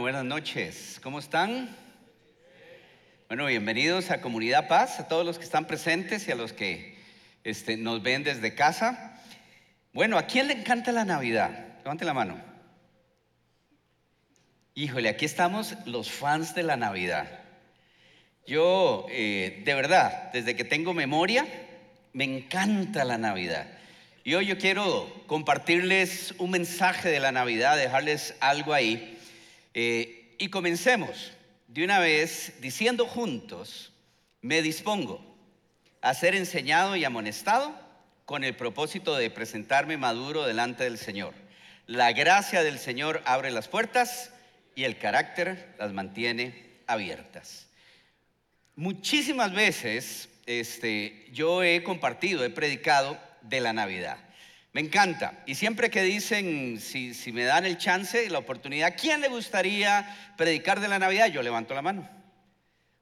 Buenas noches. ¿Cómo están? Bueno, bienvenidos a Comunidad Paz, a todos los que están presentes y a los que este, nos ven desde casa. Bueno, ¿a quién le encanta la Navidad? Levante la mano. Híjole, aquí estamos los fans de la Navidad. Yo, eh, de verdad, desde que tengo memoria, me encanta la Navidad. Y hoy yo quiero compartirles un mensaje de la Navidad, dejarles algo ahí. Eh, y comencemos de una vez diciendo juntos, me dispongo a ser enseñado y amonestado con el propósito de presentarme maduro delante del Señor. La gracia del Señor abre las puertas y el carácter las mantiene abiertas. Muchísimas veces este, yo he compartido, he predicado de la Navidad. Me encanta. Y siempre que dicen, si, si me dan el chance, la oportunidad, ¿quién le gustaría predicar de la Navidad? Yo levanto la mano.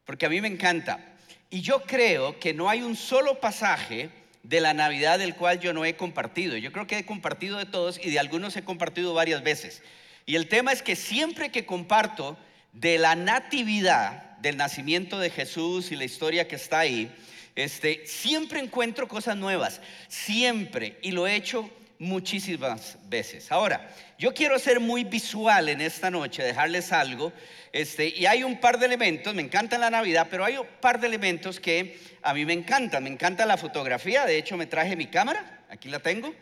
Porque a mí me encanta. Y yo creo que no hay un solo pasaje de la Navidad del cual yo no he compartido. Yo creo que he compartido de todos y de algunos he compartido varias veces. Y el tema es que siempre que comparto de la natividad, del nacimiento de Jesús y la historia que está ahí, este, siempre encuentro cosas nuevas, siempre, y lo he hecho muchísimas veces. Ahora, yo quiero ser muy visual en esta noche, dejarles algo, este, y hay un par de elementos, me encanta la Navidad, pero hay un par de elementos que a mí me encantan, me encanta la fotografía, de hecho me traje mi cámara, aquí la tengo,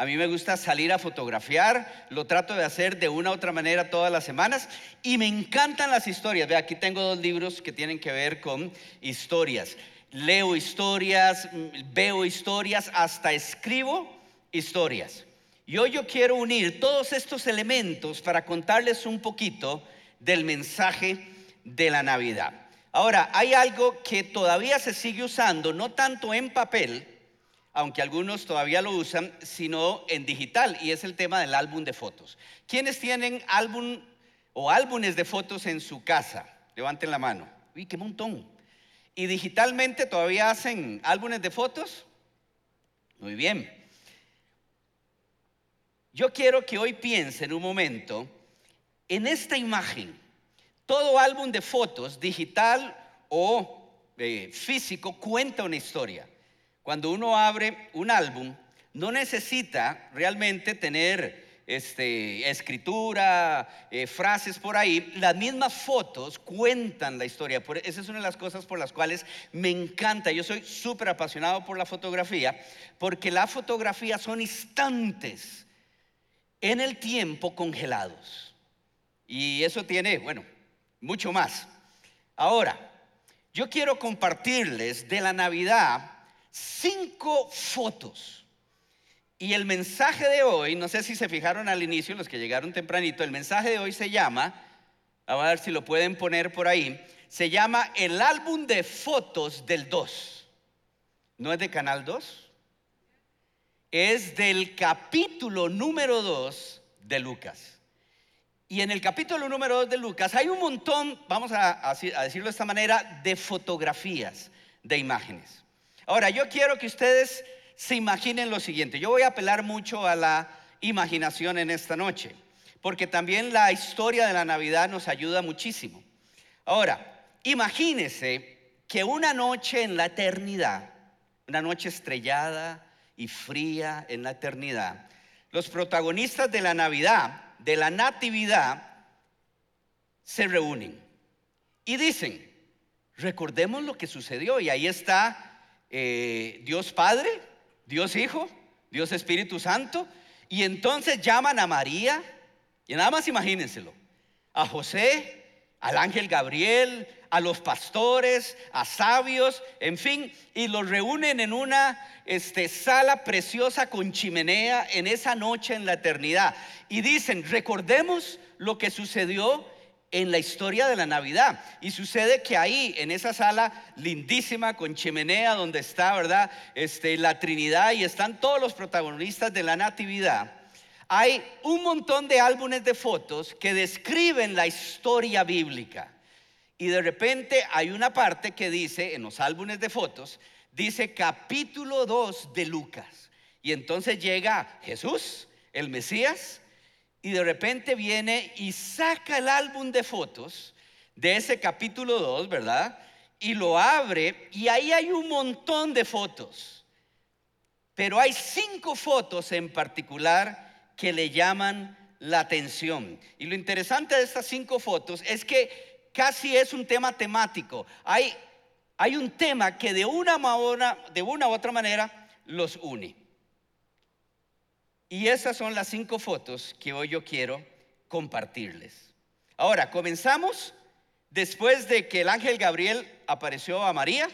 a mí me gusta salir a fotografiar, lo trato de hacer de una u otra manera todas las semanas y me encantan las historias. Ve, aquí tengo dos libros que tienen que ver con historias. Leo historias, veo historias, hasta escribo historias. Y hoy yo quiero unir todos estos elementos para contarles un poquito del mensaje de la Navidad. Ahora, hay algo que todavía se sigue usando, no tanto en papel, aunque algunos todavía lo usan, sino en digital, y es el tema del álbum de fotos. ¿Quiénes tienen álbum o álbumes de fotos en su casa? Levanten la mano. Uy, qué montón. ¿Y digitalmente todavía hacen álbumes de fotos? Muy bien. Yo quiero que hoy piensen un momento en esta imagen. Todo álbum de fotos, digital o eh, físico, cuenta una historia cuando uno abre un álbum, no necesita realmente tener este, escritura, eh, frases por ahí. Las mismas fotos cuentan la historia. Esa es una de las cosas por las cuales me encanta. Yo soy súper apasionado por la fotografía, porque la fotografía son instantes en el tiempo congelados. Y eso tiene, bueno, mucho más. Ahora, yo quiero compartirles de la Navidad cinco fotos. Y el mensaje de hoy, no sé si se fijaron al inicio, los que llegaron tempranito, el mensaje de hoy se llama, a ver si lo pueden poner por ahí, se llama el álbum de fotos del 2. ¿No es de Canal 2? Es del capítulo número 2 de Lucas. Y en el capítulo número 2 de Lucas hay un montón, vamos a, a decirlo de esta manera, de fotografías, de imágenes. Ahora, yo quiero que ustedes se imaginen lo siguiente. Yo voy a apelar mucho a la imaginación en esta noche, porque también la historia de la Navidad nos ayuda muchísimo. Ahora, imagínese que una noche en la eternidad, una noche estrellada y fría en la eternidad, los protagonistas de la Navidad, de la Natividad, se reúnen y dicen, recordemos lo que sucedió y ahí está eh, Dios Padre, Dios Hijo, Dios Espíritu Santo, y entonces llaman a María, y nada más imagínenselo, a José, al ángel Gabriel, a los pastores, a sabios, en fin, y los reúnen en una este, sala preciosa con chimenea en esa noche en la eternidad. Y dicen, recordemos lo que sucedió en la historia de la Navidad. Y sucede que ahí, en esa sala lindísima con chimenea donde está, ¿verdad? Este, la Trinidad y están todos los protagonistas de la Natividad. Hay un montón de álbumes de fotos que describen la historia bíblica. Y de repente hay una parte que dice, en los álbumes de fotos, dice capítulo 2 de Lucas. Y entonces llega Jesús, el Mesías, y de repente viene y saca el álbum de fotos de ese capítulo 2, ¿verdad? Y lo abre y ahí hay un montón de fotos. Pero hay cinco fotos en particular que le llaman la atención. Y lo interesante de estas cinco fotos es que casi es un tema temático. Hay, hay un tema que de una, de una u otra manera los une. Y esas son las cinco fotos que hoy yo quiero compartirles. Ahora, comenzamos después de que el ángel Gabriel apareció a María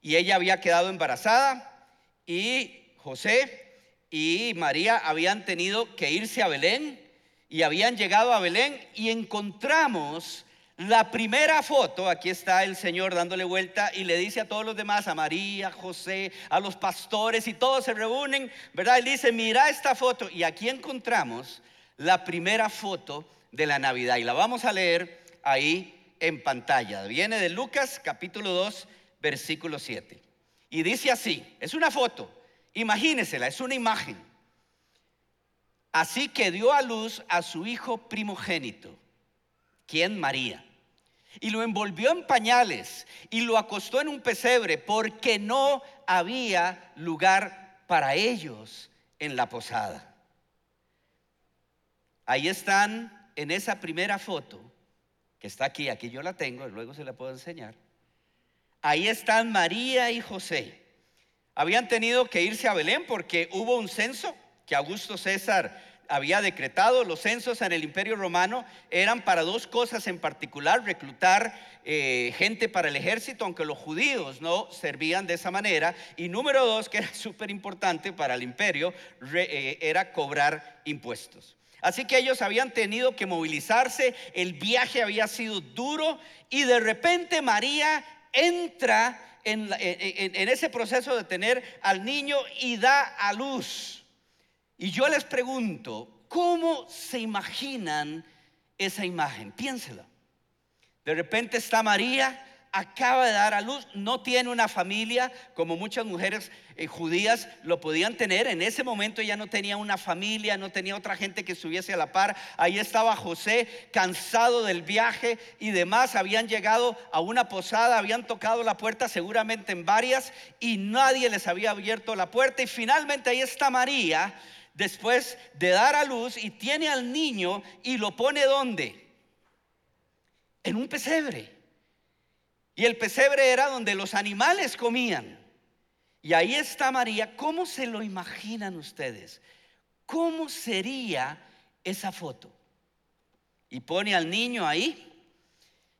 y ella había quedado embarazada y José y María habían tenido que irse a Belén y habían llegado a Belén y encontramos la primera foto, aquí está el Señor dándole vuelta y le dice a todos los demás, a María, a José, a los pastores y todos se reúnen, ¿verdad? Él dice, mira esta foto y aquí encontramos la primera foto de la Navidad y la vamos a leer ahí en pantalla. Viene de Lucas capítulo 2, versículo 7. Y dice así, es una foto, imagínesela, es una imagen. Así que dio a luz a su hijo primogénito, quien María y lo envolvió en pañales y lo acostó en un pesebre porque no había lugar para ellos en la posada. Ahí están en esa primera foto, que está aquí, aquí yo la tengo, luego se la puedo enseñar. Ahí están María y José. Habían tenido que irse a Belén porque hubo un censo que Augusto César había decretado. Los censos en el Imperio Romano eran para dos cosas en particular, reclutar eh, gente para el ejército, aunque los judíos no servían de esa manera. Y número dos, que era súper importante para el imperio, eh, era cobrar impuestos. Así que ellos habían tenido que movilizarse, el viaje había sido duro y de repente María entra en ese proceso de tener al niño y da a luz. Y yo les pregunto, ¿cómo se imaginan esa imagen? Piénsela. De repente está María, acaba de dar a luz, no tiene una familia como muchas mujeres eh, judías lo podían tener. En ese momento ya no tenía una familia, no tenía otra gente que estuviese a la par. Ahí estaba José, cansado del viaje y demás. Habían llegado a una posada, habían tocado la puerta seguramente en varias y nadie les había abierto la puerta. Y finalmente ahí está María después de dar a luz y tiene al niño y lo pone ¿dónde? En un pesebre. Y el pesebre era donde los animales comían. Y ahí está María. ¿Cómo se lo imaginan ustedes? ¿Cómo sería esa foto? Y pone al niño ahí.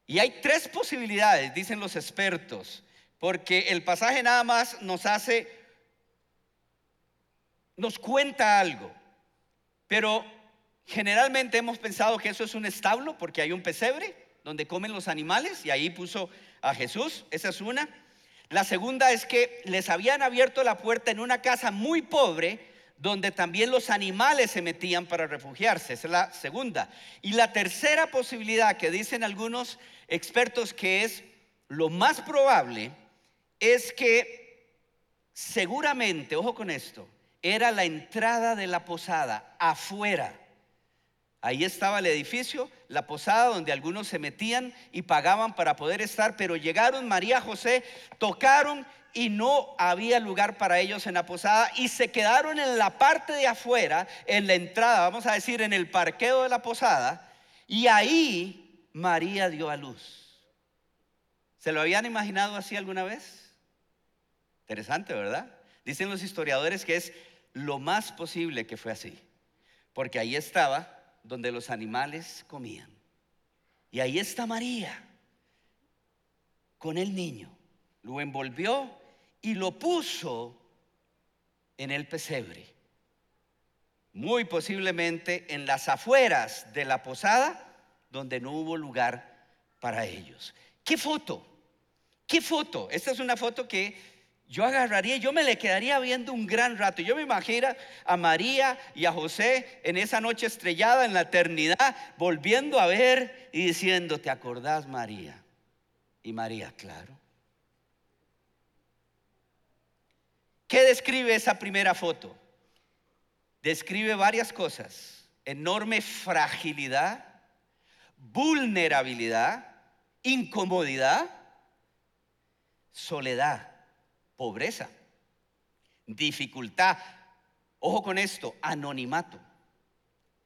Y hay tres posibilidades, dicen los expertos, porque el pasaje nada más nos hace nos cuenta algo, pero generalmente hemos pensado que eso es un establo porque hay un pesebre donde comen los animales y ahí puso a Jesús, esa es una. La segunda es que les habían abierto la puerta en una casa muy pobre donde también los animales se metían para refugiarse, esa es la segunda. Y la tercera posibilidad que dicen algunos expertos que es lo más probable es que seguramente, ojo con esto, era la entrada de la posada, afuera. Ahí estaba el edificio, la posada donde algunos se metían y pagaban para poder estar, pero llegaron María José, tocaron y no había lugar para ellos en la posada y se quedaron en la parte de afuera, en la entrada, vamos a decir, en el parqueo de la posada, y ahí María dio a luz. ¿Se lo habían imaginado así alguna vez? Interesante, ¿verdad? Dicen los historiadores que es lo más posible que fue así, porque ahí estaba donde los animales comían. Y ahí está María con el niño. Lo envolvió y lo puso en el pesebre. Muy posiblemente en las afueras de la posada donde no hubo lugar para ellos. ¿Qué foto? ¿Qué foto? Esta es una foto que yo agarraría, yo me le quedaría viendo un gran rato. Yo me imagino a María y a José en esa noche estrellada en la eternidad, volviendo a ver y diciendo, ¿te acordás María? Y María, claro. ¿Qué describe esa primera foto? Describe varias cosas. enorme fragilidad, vulnerabilidad, incomodidad, soledad, pobreza, dificultad. Ojo con esto, anonimato,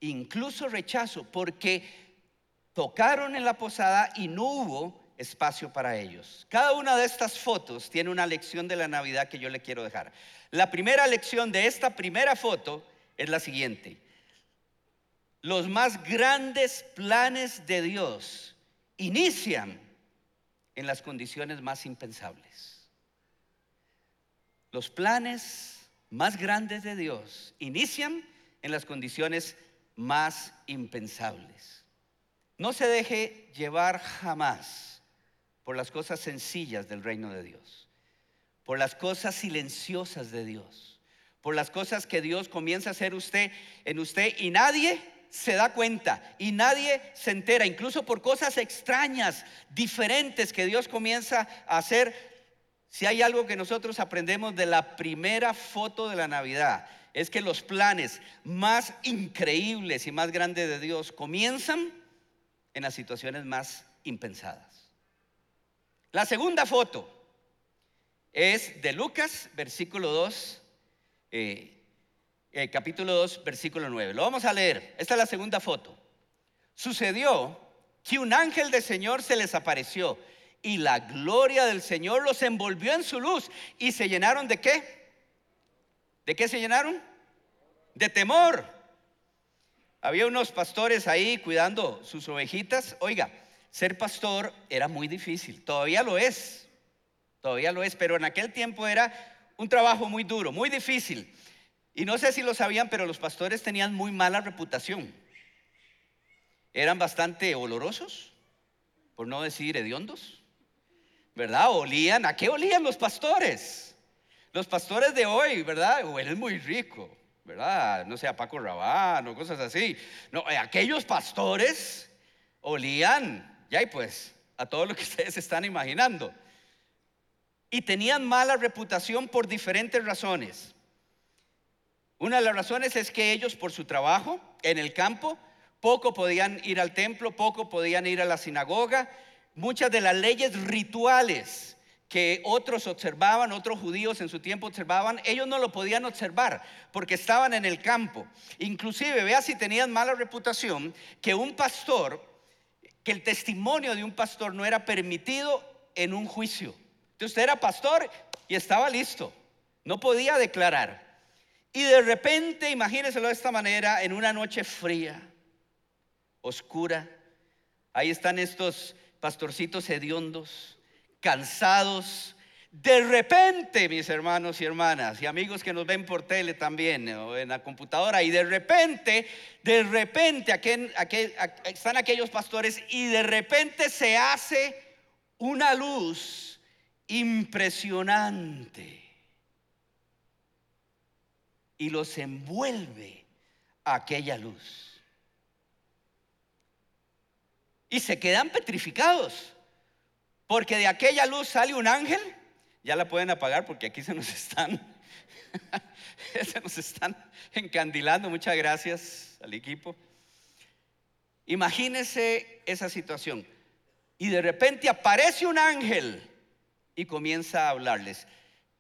incluso rechazo, porque tocaron en la posada y no hubo espacio para ellos. Cada una de estas fotos tiene una lección de la Navidad que yo le quiero dejar. La primera lección de esta primera foto es la siguiente. Los más grandes planes de Dios inician en las condiciones más impensables. Los planes más grandes de Dios inician en las condiciones más impensables. No se deje llevar jamás por las cosas sencillas del reino de Dios, por las cosas silenciosas de Dios, por las cosas que Dios comienza a hacer usted en usted y nadie se da cuenta y nadie se entera, incluso por cosas extrañas, diferentes que Dios comienza a hacer. Si hay algo que nosotros aprendemos de la primera foto de la Navidad, es que los planes más increíbles y más grandes de Dios comienzan en las situaciones más impensadas. La segunda foto es de Lucas, versículo 2, eh, capítulo 2, versículo 9. Lo vamos a leer. Esta es la segunda foto. Sucedió que un ángel del Señor se les apareció y la gloria del Señor los envolvió en su luz y se llenaron de qué? ¿De qué se llenaron? De temor. Había unos pastores ahí cuidando sus ovejitas. Oiga, ser pastor era muy difícil, todavía lo es, todavía lo es, pero en aquel tiempo era un trabajo muy duro, muy difícil. Y no sé si lo sabían, pero los pastores tenían muy mala reputación. Eran bastante olorosos, por no decir hediondos, ¿verdad? Olían, ¿a qué olían los pastores? Los pastores de hoy, ¿verdad? Huelen muy rico, ¿verdad? No sé, a Paco Rabán o cosas así. No, eh, aquellos pastores olían, ya y pues, a todo lo que ustedes están imaginando. Y tenían mala reputación por diferentes razones. Una de las razones es que ellos por su trabajo en el campo poco podían ir al templo, poco podían ir a la sinagoga. Muchas de las leyes rituales que otros observaban, otros judíos en su tiempo observaban, ellos no lo podían observar porque estaban en el campo. Inclusive, vea si tenían mala reputación, que un pastor, que el testimonio de un pastor no era permitido en un juicio. Entonces usted era pastor y estaba listo, no podía declarar. Y de repente, imagínenselo de esta manera, en una noche fría, oscura, ahí están estos pastorcitos hediondos, cansados. De repente, mis hermanos y hermanas, y amigos que nos ven por tele también, o en la computadora, y de repente, de repente, están aquellos pastores, y de repente se hace una luz impresionante y los envuelve aquella luz. Y se quedan petrificados, porque de aquella luz sale un ángel. Ya la pueden apagar porque aquí se nos están, se nos están encandilando. Muchas gracias al equipo. Imagínense esa situación. Y de repente aparece un ángel y comienza a hablarles.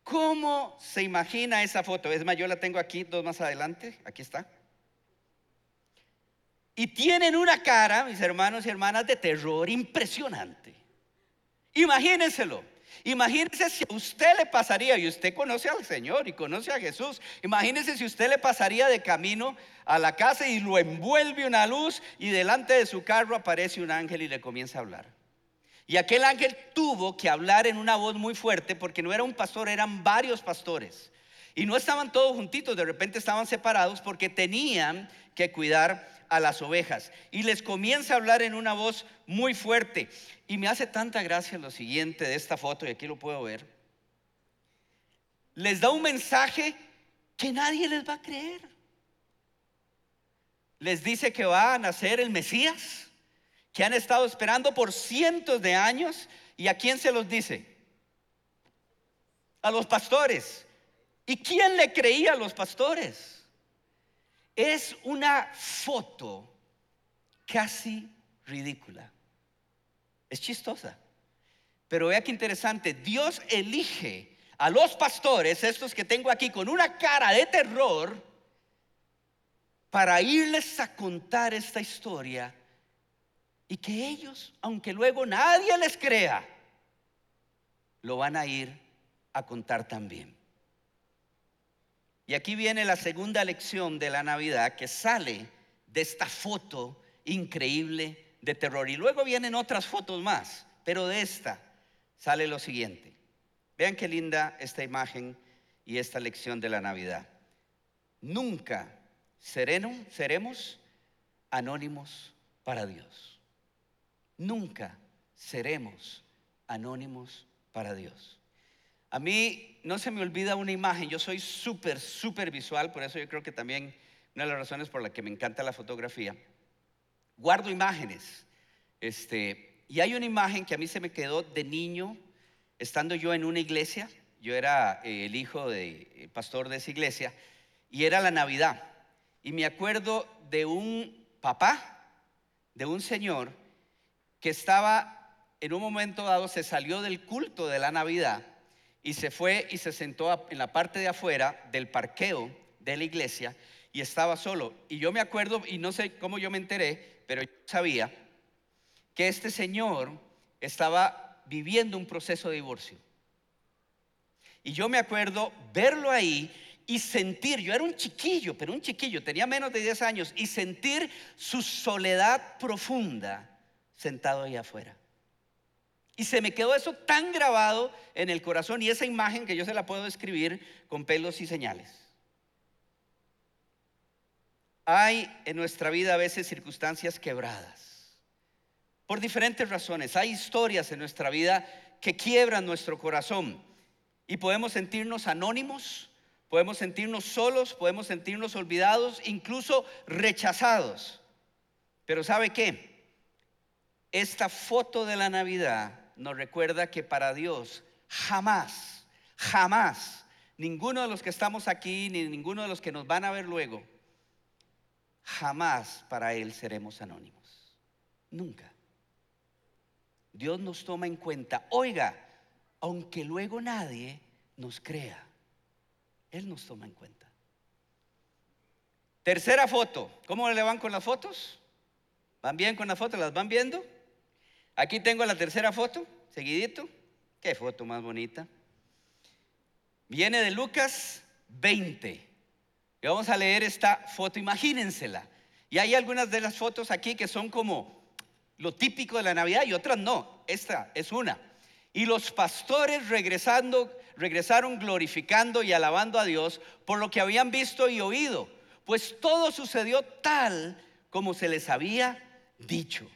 ¿Cómo se imagina esa foto? Es más, yo la tengo aquí, dos más adelante, aquí está. Y tienen una cara, mis hermanos y hermanas, de terror impresionante. Imagínenselo. Imagínense si a usted le pasaría, y usted conoce al Señor y conoce a Jesús, imagínense si usted le pasaría de camino a la casa y lo envuelve una luz y delante de su carro aparece un ángel y le comienza a hablar. Y aquel ángel tuvo que hablar en una voz muy fuerte porque no era un pastor, eran varios pastores. Y no estaban todos juntitos, de repente estaban separados porque tenían que cuidar a las ovejas. Y les comienza a hablar en una voz muy fuerte. Y me hace tanta gracia lo siguiente de esta foto, y aquí lo puedo ver. Les da un mensaje que nadie les va a creer. Les dice que va a nacer el Mesías que han estado esperando por cientos de años. ¿Y a quién se los dice? A los pastores. ¿Y quién le creía a los pastores? Es una foto casi ridícula. Es chistosa. Pero vea qué interesante, Dios elige a los pastores, estos que tengo aquí, con una cara de terror, para irles a contar esta historia y que ellos, aunque luego nadie les crea, lo van a ir a contar también. Y aquí viene la segunda lección de la Navidad que sale de esta foto increíble de terror. Y luego vienen otras fotos más, pero de esta sale lo siguiente. Vean qué linda esta imagen y esta lección de la Navidad. Nunca seremos anónimos para Dios. Nunca seremos anónimos para Dios. A mí no se me olvida una imagen, yo soy súper, súper visual, por eso yo creo que también una de las razones por las que me encanta la fotografía. Guardo imágenes. Este, y hay una imagen que a mí se me quedó de niño, estando yo en una iglesia, yo era eh, el hijo del de, pastor de esa iglesia, y era la Navidad. Y me acuerdo de un papá, de un señor, que estaba en un momento dado, se salió del culto de la Navidad y se fue y se sentó en la parte de afuera del parqueo de la iglesia y estaba solo. Y yo me acuerdo, y no sé cómo yo me enteré, pero yo sabía que este señor estaba viviendo un proceso de divorcio. Y yo me acuerdo verlo ahí y sentir, yo era un chiquillo, pero un chiquillo, tenía menos de 10 años, y sentir su soledad profunda sentado ahí afuera. Y se me quedó eso tan grabado en el corazón y esa imagen que yo se la puedo describir con pelos y señales. Hay en nuestra vida a veces circunstancias quebradas. Por diferentes razones. Hay historias en nuestra vida que quiebran nuestro corazón. Y podemos sentirnos anónimos, podemos sentirnos solos, podemos sentirnos olvidados, incluso rechazados. Pero ¿sabe qué? Esta foto de la Navidad nos recuerda que para Dios jamás, jamás, ninguno de los que estamos aquí, ni ninguno de los que nos van a ver luego, jamás para Él seremos anónimos. Nunca. Dios nos toma en cuenta. Oiga, aunque luego nadie nos crea, Él nos toma en cuenta. Tercera foto. ¿Cómo le van con las fotos? ¿Van bien con las fotos? ¿Las van viendo? Aquí tengo la tercera foto, seguidito. Qué foto más bonita. Viene de Lucas 20. Y vamos a leer esta foto, imagínensela. Y hay algunas de las fotos aquí que son como lo típico de la Navidad y otras no. Esta es una. Y los pastores regresando, regresaron glorificando y alabando a Dios por lo que habían visto y oído, pues todo sucedió tal como se les había dicho.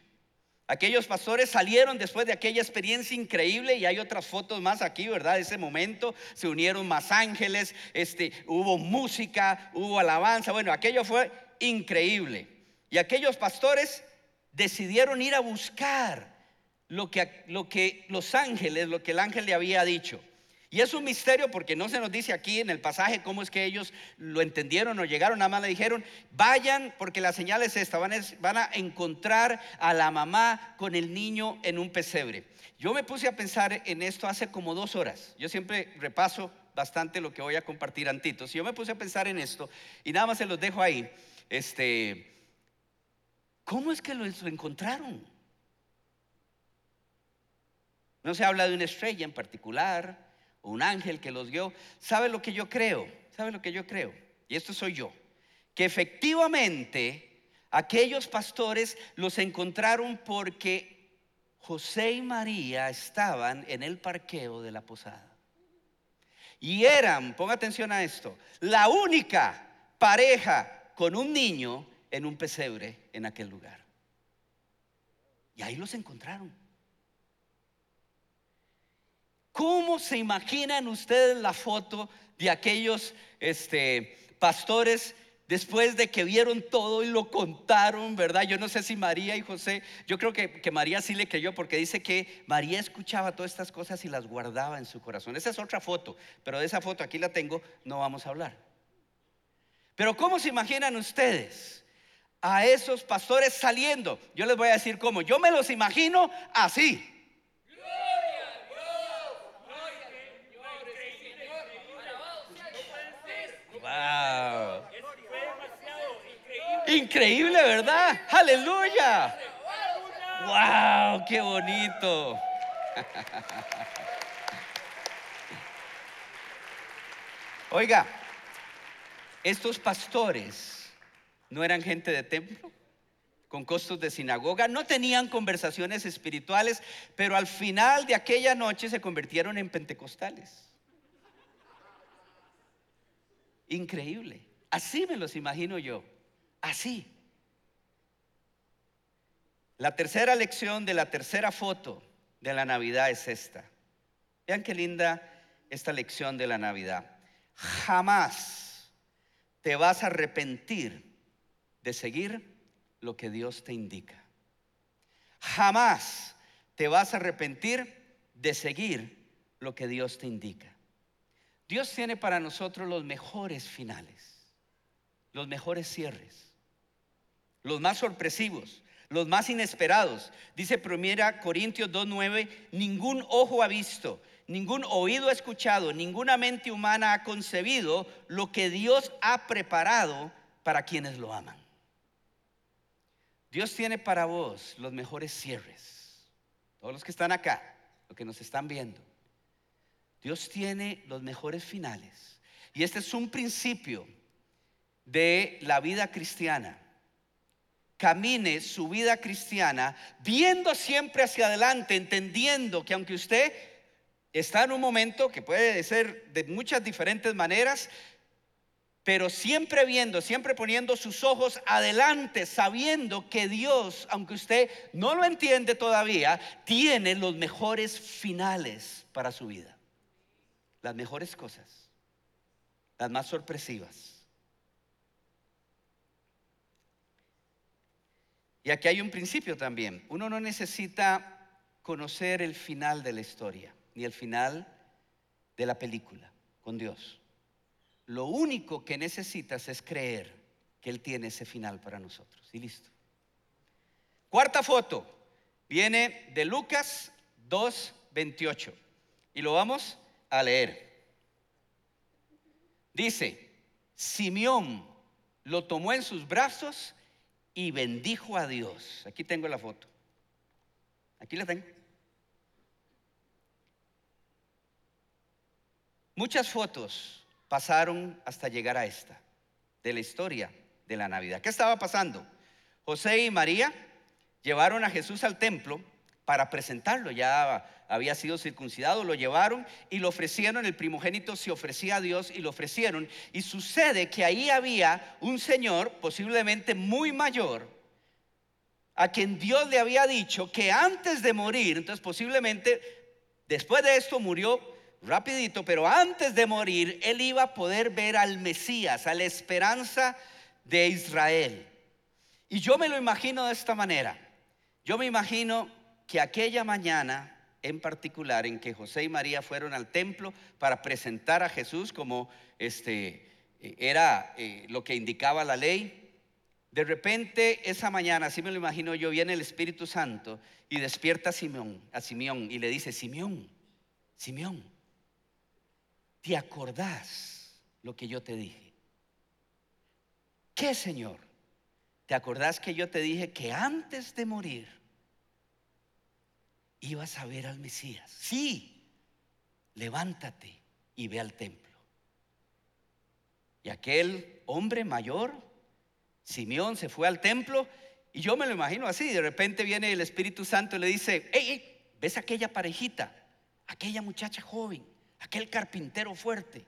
Aquellos pastores salieron después de aquella experiencia increíble y hay otras fotos más aquí, ¿verdad? Ese momento se unieron más ángeles, este, hubo música, hubo alabanza, bueno, aquello fue increíble. Y aquellos pastores decidieron ir a buscar lo que, lo que los ángeles, lo que el ángel le había dicho. Y es un misterio porque no se nos dice aquí en el pasaje cómo es que ellos lo entendieron o llegaron, nada más le dijeron, vayan porque la señal es esta, van, van a encontrar a la mamá con el niño en un pesebre. Yo me puse a pensar en esto hace como dos horas. Yo siempre repaso bastante lo que voy a compartir antitos. Yo me puse a pensar en esto y nada más se los dejo ahí. Este, ¿Cómo es que lo encontraron? No se habla de una estrella en particular, un ángel que los dio. ¿Sabe lo que yo creo? ¿Sabe lo que yo creo? Y esto soy yo. Que efectivamente aquellos pastores los encontraron porque José y María estaban en el parqueo de la posada. Y eran, ponga atención a esto, la única pareja con un niño en un pesebre en aquel lugar. Y ahí los encontraron. ¿Cómo se imaginan ustedes la foto de aquellos este, pastores después de que vieron todo y lo contaron, verdad? Yo no sé si María y José, yo creo que, que, María sí le creyó porque dice que María escuchaba todas estas cosas y las guardaba en su corazón. Esa es otra foto, pero de esa foto aquí la tengo, no vamos a hablar. Pero ¿cómo se imaginan ustedes a esos pastores saliendo? Yo les voy a decir cómo. Yo me los imagino así. Wow. Increíble, ¿verdad? Aleluya. Wow, qué bonito. Oiga, estos pastores no eran gente de templo, con costos de sinagoga, no tenían conversaciones espirituales, pero al final de aquella noche se convirtieron en pentecostales. Increíble. Así me los imagino yo. Así. La tercera lección de la tercera foto de la Navidad es esta. Vean qué linda esta lección de la Navidad. Jamás te vas a arrepentir de seguir lo que Dios te indica. Jamás te vas a arrepentir de seguir lo que Dios te indica. Dios tiene para nosotros los mejores finales, los mejores cierres, los más sorpresivos, los más inesperados. Dice 1 Corintios 2.9, ningún ojo ha visto, ningún oído ha escuchado, ninguna mente humana ha concebido lo que Dios ha preparado para quienes lo aman. Dios tiene para vos los mejores cierres. Todos los que están acá, los que nos están viendo. Dios tiene los mejores finales. Y este es un principio de la vida cristiana. Camine su vida cristiana viendo siempre hacia adelante, entendiendo que aunque usted está en un momento que puede ser de muchas diferentes maneras, pero siempre viendo, siempre poniendo sus ojos adelante, sabiendo que Dios, aunque usted no lo entiende todavía, tiene los mejores finales para su vida. Las mejores cosas, las más sorpresivas. Y aquí hay un principio también. Uno no necesita conocer el final de la historia, ni el final de la película con Dios. Lo único que necesitas es creer que Él tiene ese final para nosotros. Y listo. Cuarta foto viene de Lucas 2.28 y lo vamos a leer. Dice, Simeón lo tomó en sus brazos y bendijo a Dios. Aquí tengo la foto. Aquí la tengo. Muchas fotos pasaron hasta llegar a esta, de la historia de la Navidad. ¿Qué estaba pasando? José y María llevaron a Jesús al templo para presentarlo. Ya había sido circuncidado, lo llevaron y lo ofrecieron. El primogénito se ofrecía a Dios y lo ofrecieron. Y sucede que ahí había un señor, posiblemente muy mayor, a quien Dios le había dicho que antes de morir, entonces posiblemente después de esto murió rapidito, pero antes de morir, él iba a poder ver al Mesías, a la esperanza de Israel. Y yo me lo imagino de esta manera. Yo me imagino que aquella mañana en particular en que José y María fueron al templo para presentar a Jesús como este era eh, lo que indicaba la ley. De repente esa mañana, así me lo imagino yo, viene el Espíritu Santo y despierta a Simeón, a Simeón y le dice, Simeón, Simeón, ¿te acordás lo que yo te dije? ¿Qué, Señor? ¿Te acordás que yo te dije que antes de morir ibas a ver al Mesías? Sí, levántate y ve al templo. Y aquel hombre mayor, Simeón, se fue al templo y yo me lo imagino así. De repente viene el Espíritu Santo y le dice, hey, ¿ves aquella parejita? Aquella muchacha joven aquel carpintero fuerte.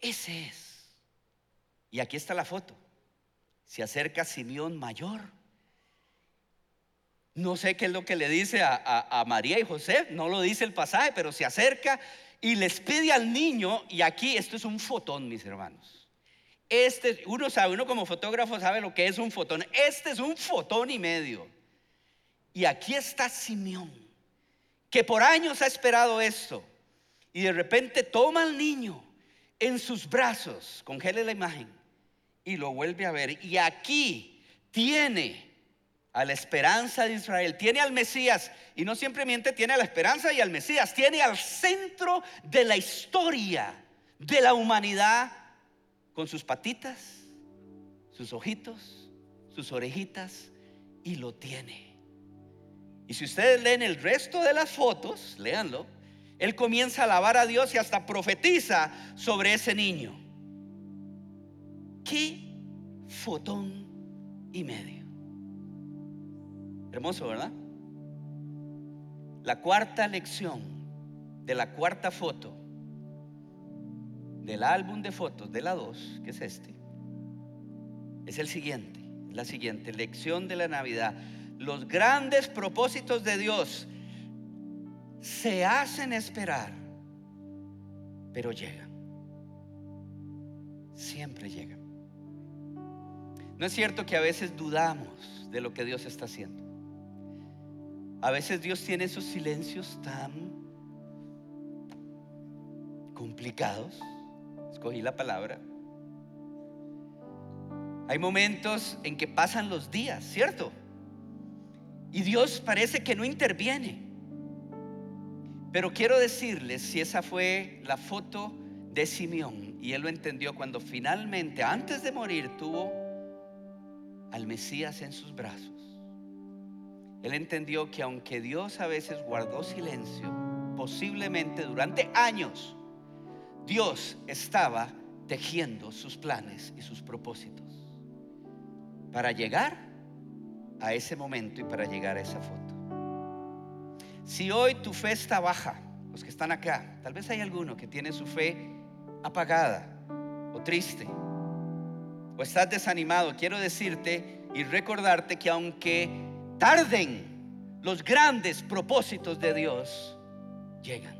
Ese es. Y aquí está la foto. Se acerca Simeón mayor. No sé qué es lo que le dice a, María y José, no lo dice el pasaje, pero se acerca y les pide al niño, y aquí esto es un fotón, mis hermanos. Este, uno sabe, uno como fotógrafo sabe lo que es un fotón. Este es un fotón y medio. Y aquí está Simeón, que por años ha esperado esto y de repente toma al niño en sus brazos, congele la imagen y lo vuelve a ver. Y aquí tiene a la esperanza de Israel, tiene al Mesías, y no simplemente tiene a la esperanza y al Mesías, tiene al centro de la historia de la humanidad con sus patitas, sus ojitos, sus orejitas, y lo tiene. Y si ustedes leen el resto de las fotos, léanlo, él comienza a alabar a Dios y hasta profetiza sobre ese niño. ¿Qué fotón y medio? Hermoso, ¿verdad? La cuarta lección de la cuarta foto del álbum de fotos de la 2, que es este, es el siguiente, la siguiente lección de la Navidad. Los grandes propósitos de Dios se hacen esperar, pero llegan. Siempre llegan. No es cierto que a veces dudamos de lo que Dios está haciendo. A veces Dios tiene esos silencios tan complicados. Escogí la palabra. Hay momentos en que pasan los días, ¿cierto? Y Dios parece que no interviene. Pero quiero decirles si esa fue la foto de Simeón y él lo entendió cuando finalmente, antes de morir, tuvo al Mesías en sus brazos. Él entendió que aunque Dios a veces guardó silencio, posiblemente durante años, Dios estaba tejiendo sus planes y sus propósitos para llegar a ese momento y para llegar a esa foto. Si hoy tu fe está baja, los que están acá, tal vez hay alguno que tiene su fe apagada o triste, o estás desanimado, quiero decirte y recordarte que aunque tarden, los grandes propósitos de Dios llegan.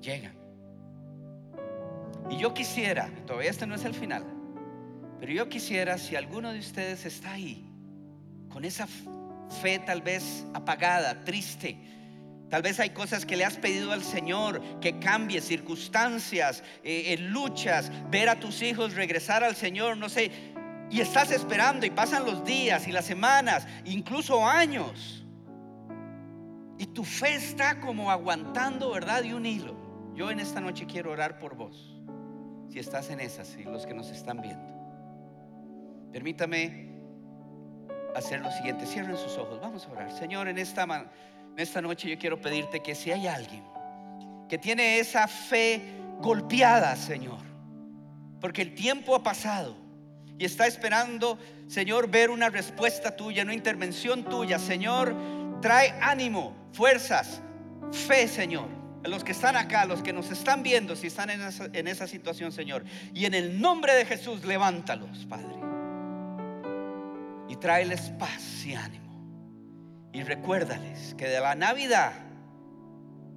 Llegan. Y yo quisiera, todavía este no es el final, pero yo quisiera si alguno de ustedes está ahí, con esa fe tal vez apagada, triste. Tal vez hay cosas que le has pedido al Señor que cambie, circunstancias, eh, luchas, ver a tus hijos regresar al Señor, no sé. Y estás esperando y pasan los días y las semanas, incluso años. Y tu fe está como aguantando, ¿verdad? De un hilo. Yo en esta noche quiero orar por vos. Si estás en esas y los que nos están viendo. Permítame hacer lo siguiente. Cierren sus ojos. Vamos a orar. Señor, en esta, en esta noche yo quiero pedirte que si hay alguien que tiene esa fe golpeada, Señor, porque el tiempo ha pasado y está esperando, Señor, ver una respuesta tuya, una intervención tuya, Señor, trae ánimo, fuerzas, fe, Señor. A los que están acá, los que nos están viendo, si están en esa, en esa situación, Señor. Y en el nombre de Jesús, levántalos, Padre y tráeles paz y ánimo. Y recuérdales que de la Navidad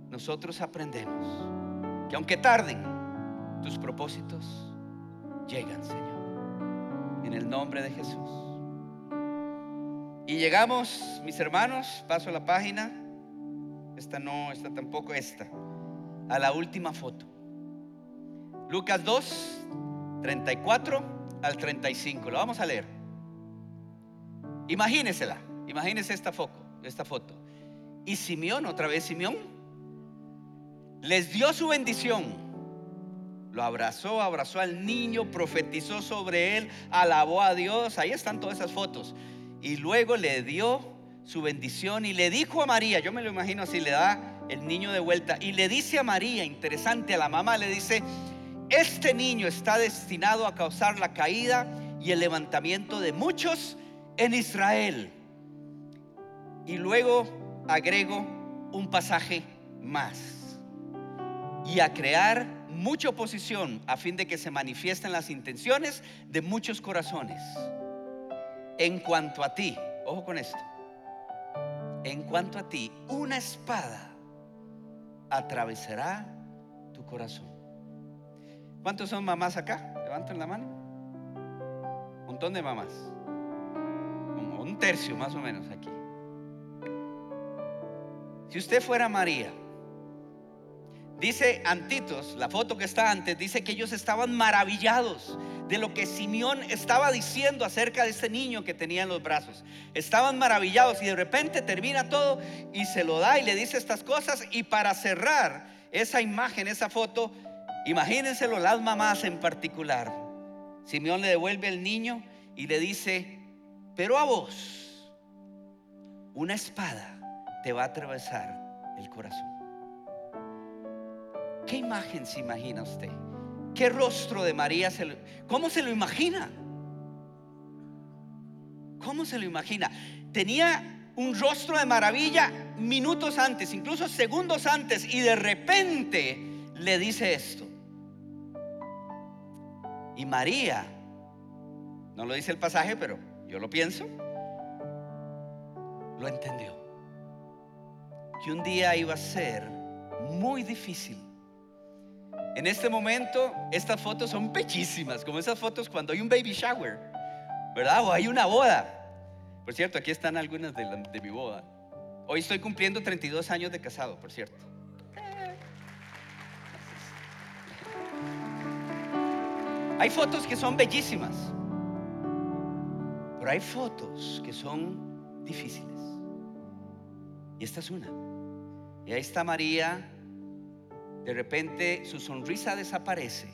nosotros aprendemos que aunque tarden, tus propósitos llegan, Señor. En el nombre de Jesús. Y llegamos, mis hermanos, paso a la página. Esta no, esta tampoco, esta. A la última foto. Lucas 2, 34 al 35. Lo vamos a leer. Imagínesela, imagínese esta foto, esta foto. Y Simeón, otra vez Simeón, les dio su bendición. Lo abrazó, abrazó al niño, profetizó sobre él, alabó a Dios. Ahí están todas esas fotos. Y luego le dio su bendición y le dijo a María, yo me lo imagino así, le da el niño de vuelta y le dice a María, interesante, a la mamá le dice, este niño está destinado a causar la caída y el levantamiento de muchos en Israel. Y luego agrego un pasaje más. Y a crear mucha oposición a fin de que se manifiesten las intenciones de muchos corazones. En cuanto a ti, ojo con esto, en cuanto a ti, una espada atravesará tu corazón. ¿Cuántos son mamás acá? Levanten la mano. Un montón de mamás un tercio más o menos aquí. Si usted fuera María, Dice Antitos, la foto que está antes, dice que ellos estaban maravillados de lo que Simeón estaba diciendo acerca de este niño que tenía en los brazos. Estaban maravillados y de repente termina todo y se lo da y le dice estas cosas. Y para cerrar esa imagen, esa foto, imagínenselo las mamás en particular. Simeón le devuelve el niño y le dice, pero a vos, una espada te va a atravesar el corazón. ¿Qué imagen se imagina usted? ¿Qué rostro de María se lo, ¿Cómo se lo imagina? ¿Cómo se lo imagina? Tenía un rostro de maravilla minutos antes, incluso segundos antes, y de repente le dice esto. Y María, no lo dice el pasaje, pero yo lo pienso, lo entendió. Que un día iba a ser muy difícil en este momento, estas fotos son bellísimas, como esas fotos cuando hay un baby shower, ¿verdad? O hay una boda. Por cierto, aquí están algunas de, mi boda. Hoy estoy cumpliendo 32 años de casado, por cierto. Hay fotos que son bellísimas, pero hay fotos que son difíciles. Y esta es una. Y ahí está María de repente su sonrisa desaparece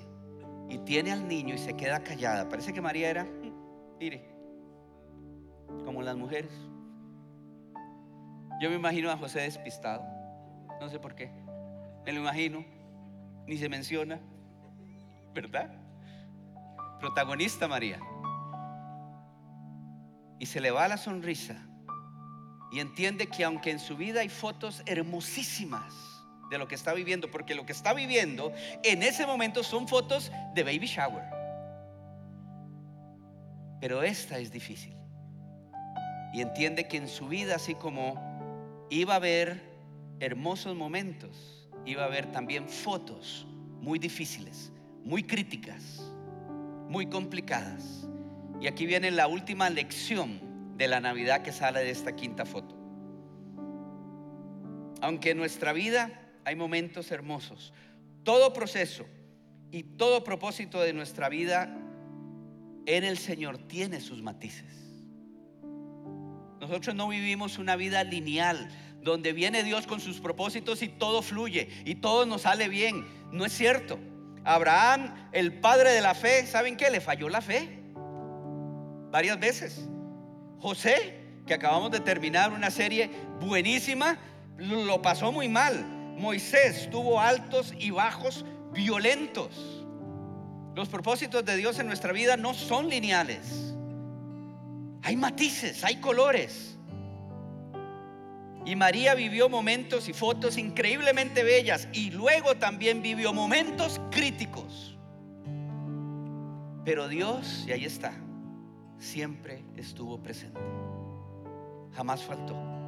y tiene al niño y se queda callada. Parece que María era, mire, como las mujeres. Yo me imagino a José despistado, no sé por qué. Me lo imagino, ni se menciona, ¿verdad? Protagonista María. Y se le va la sonrisa y entiende que aunque en su vida hay fotos hermosísimas, de lo que está viviendo, porque lo que está viviendo en ese momento son fotos de baby shower. Pero esta es difícil. Y entiende que en su vida, así como iba a haber hermosos momentos, iba a haber también fotos muy difíciles, muy críticas, muy complicadas. Y aquí viene la última lección de la Navidad que sale de esta quinta foto. Aunque nuestra vida hay momentos hermosos. Todo proceso y todo propósito de nuestra vida en el Señor tiene sus matices. Nosotros no vivimos una vida lineal donde viene Dios con sus propósitos y todo fluye y todo nos sale bien. No es cierto. Abraham, el padre de la fe, ¿saben qué? Le falló la fe varias veces. José, que acabamos de terminar una serie buenísima, lo pasó muy mal. Moisés tuvo altos y bajos violentos. Los propósitos de Dios en nuestra vida no son lineales. Hay matices, hay colores. Y María vivió momentos y fotos increíblemente bellas y luego también vivió momentos críticos. Pero Dios, y ahí está, siempre estuvo presente. Jamás faltó.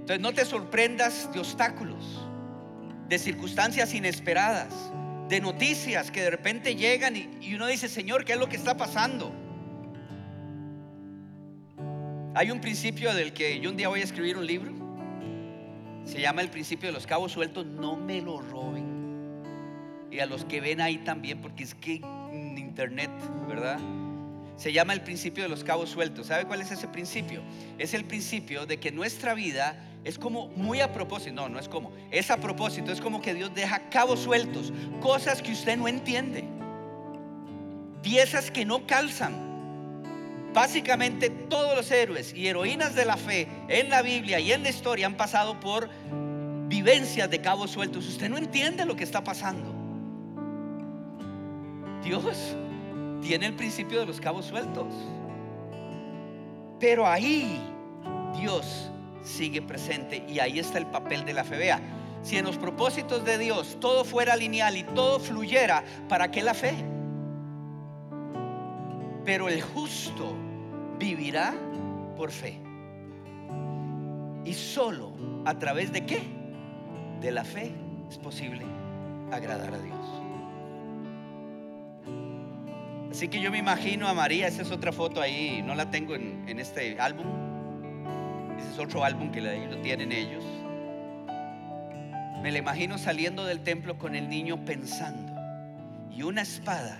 Entonces no te sorprendas de obstáculos, de circunstancias inesperadas, de noticias que de repente llegan y, uno dice, Señor, ¿qué es lo que está pasando? Hay un principio del que yo un día voy a escribir un libro. Se llama el principio de los cabos sueltos. No me lo roben. Y a los que ven ahí también, porque es que internet, ¿verdad? Se llama el principio de los cabos sueltos. ¿Sabe cuál es ese principio? Es el principio de que nuestra vida es como muy a propósito, no, no es como, es a propósito, es como que Dios deja cabos sueltos, cosas que usted no entiende, piezas que no calzan. Básicamente todos los héroes y heroínas de la fe en la Biblia y en la historia han pasado por vivencias de cabos sueltos. Usted no entiende lo que está pasando. Dios tiene el principio de los cabos sueltos. Pero ahí Dios sigue presente y ahí está el papel de la fe. Vea, si en los propósitos de Dios todo fuera lineal y todo fluyera, ¿para qué la fe? Pero el justo vivirá por fe. Y solo a través de qué? De la fe es posible agradar a Dios. Así que yo me imagino a María, esa es otra foto ahí, no la tengo en, este álbum, ese es otro álbum que lo tienen ellos. me la imagino saliendo del templo con el niño pensando, y una espada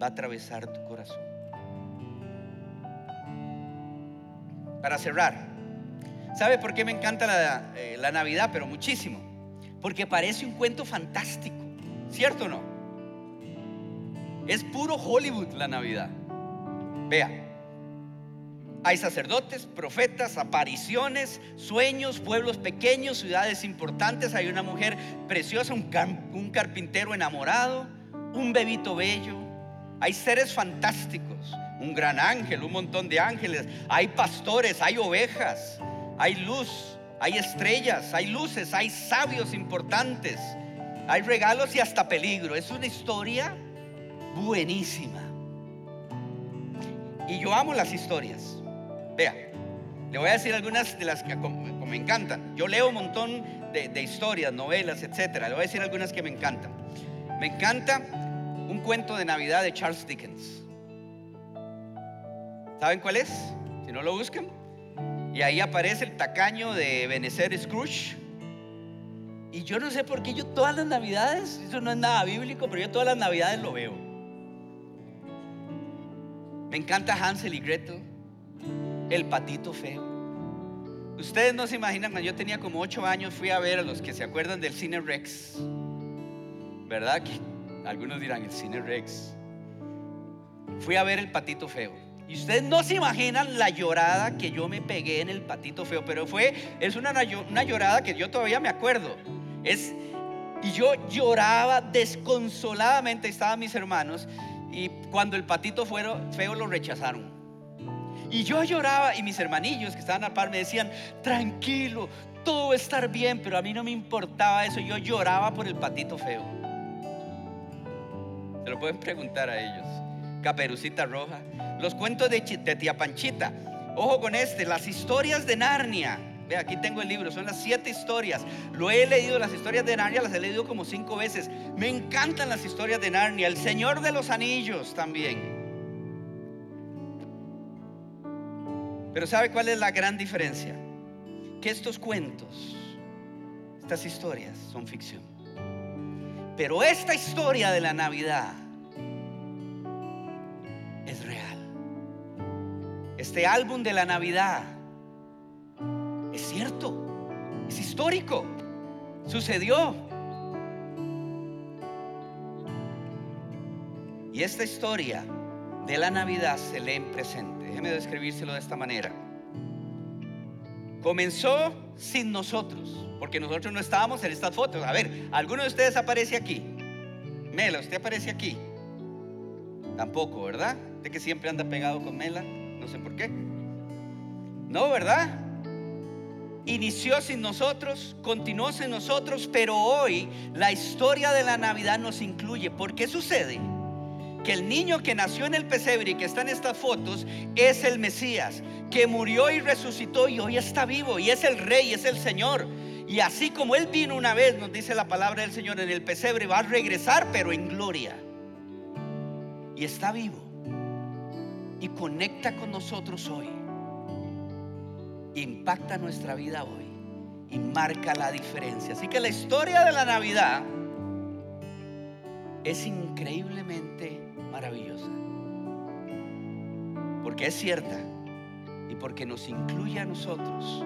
va a atravesar tu corazón. Para cerrar, ¿sabe por qué me encanta la, eh, la Navidad? Pero muchísimo. Porque parece un cuento fantástico, ¿cierto o no? Es puro Hollywood la Navidad. Vea, hay sacerdotes, profetas, apariciones, sueños, pueblos pequeños, ciudades importantes. Hay una mujer preciosa, un, carpintero enamorado, un bebito bello. Hay seres fantásticos, un gran ángel, un montón de ángeles. Hay pastores, hay ovejas, hay luz, hay estrellas, hay luces, hay sabios importantes. Hay regalos y hasta peligro. Es una historia buenísima. Y yo amo las historias. Vea, le voy a decir algunas de las que me encantan. Yo leo un montón de, historias, novelas, etcétera. Le voy a decir algunas que me encantan. Me encanta un cuento de Navidad de Charles Dickens. ¿Saben cuál es? Si no lo buscan. Y ahí aparece el tacaño de Benecer Scrooge. Y yo no sé por qué yo todas las navidades, eso no es nada bíblico, pero yo todas las navidades lo veo. Me encanta Hansel y Gretel, el patito feo. Ustedes no se imaginan, cuando yo tenía como ocho años fui a ver a los que se acuerdan del Cine Rex. ¿Verdad? Algunos dirán el Cine Rex. Fui a ver el patito feo. Y ustedes no se imaginan la llorada que yo me pegué en el patito feo, pero fue, es una, una llorada que yo todavía me acuerdo. Es, y yo lloraba desconsoladamente, estaban mis hermanos, y cuando el patito feo lo rechazaron. Y yo lloraba y mis hermanillos que estaban al par me decían, tranquilo, todo va a estar bien, pero a mí no me importaba eso, yo lloraba por el patito feo. Se lo pueden preguntar a ellos. Caperucita Roja, los cuentos de, de Tía Panchita, ojo con este, las historias de Narnia. Ve, aquí tengo el libro, son las siete historias. Lo he leído, las historias de Narnia las he leído como cinco veces. Me encantan las historias de Narnia. El Señor de los Anillos también. Pero ¿sabe cuál es la gran diferencia? Que estos cuentos, estas historias son ficción. Pero esta historia de la Navidad es real. Este álbum de la Navidad es cierto, es histórico, sucedió. Y esta historia de la Navidad se lee en presente. Déjeme describírselo de esta manera. Comenzó sin nosotros, porque nosotros no estábamos en estas fotos. A ver, ¿alguno de ustedes aparece aquí? Mela, ¿usted aparece aquí? Tampoco, ¿verdad? De que siempre anda pegado con Mela, no sé por qué. No, ¿verdad? Inició sin nosotros, continuó sin nosotros, pero hoy la historia de la Navidad nos incluye. ¿Por qué sucede? Que el niño que nació en el pesebre y que está en estas fotos es el Mesías, que murió y resucitó y hoy está vivo y es el rey, es el Señor. Y así como Él vino una vez, nos dice la palabra del Señor en el pesebre, va a regresar pero en gloria. Y está vivo. Y conecta con nosotros hoy impacta nuestra vida hoy y marca la diferencia. Así que la historia de la Navidad es increíblemente maravillosa. Porque es cierta y porque nos incluye a nosotros.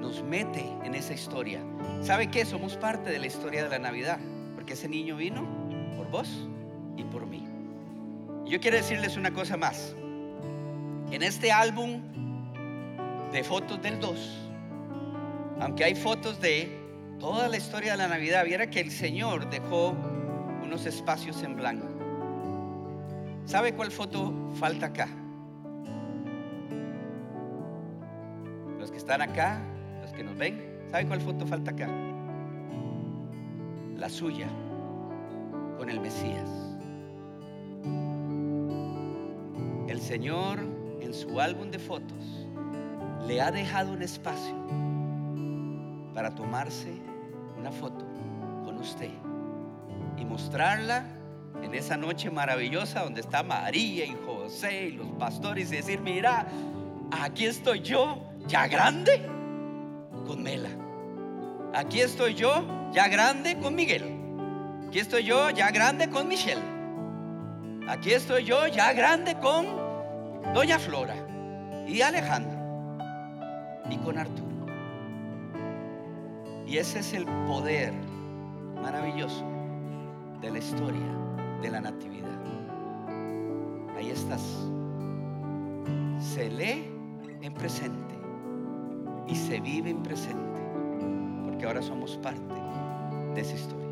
Nos mete en esa historia. ¿Sabe qué? Somos parte de la historia de la Navidad. Porque ese niño vino por vos y por mí. Yo quiero decirles una cosa más. En este álbum de fotos del 2, aunque hay fotos de toda la historia de la Navidad, viera que el Señor dejó unos espacios en blanco. ¿Sabe cuál foto falta acá? Los que están acá, los que nos ven, ¿sabe cuál foto falta acá? La suya, con el Mesías. El Señor en su álbum de fotos le ha dejado un espacio para tomarse una foto con usted y mostrarla en esa noche maravillosa donde está María y José y los pastores y decir, mira, aquí estoy yo, ya grande, con Mela. Aquí estoy yo, ya grande con Miguel. Aquí estoy yo, ya grande con Michelle. Aquí estoy yo, ya grande con Doña Flora y Alejandro y con Arturo. Y ese es el poder maravilloso de la historia de la natividad. Ahí estás. Se lee en presente y se vive en presente, porque ahora somos parte de esa historia.